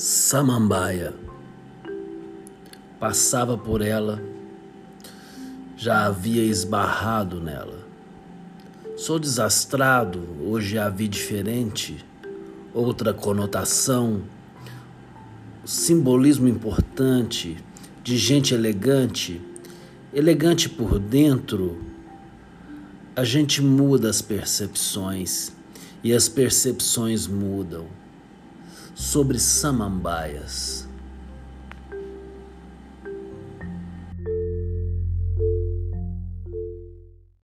Samambaia. Passava por ela, já havia esbarrado nela. Sou desastrado, hoje a vi diferente, outra conotação, simbolismo importante, de gente elegante, elegante por dentro. A gente muda as percepções e as percepções mudam sobre samambaias.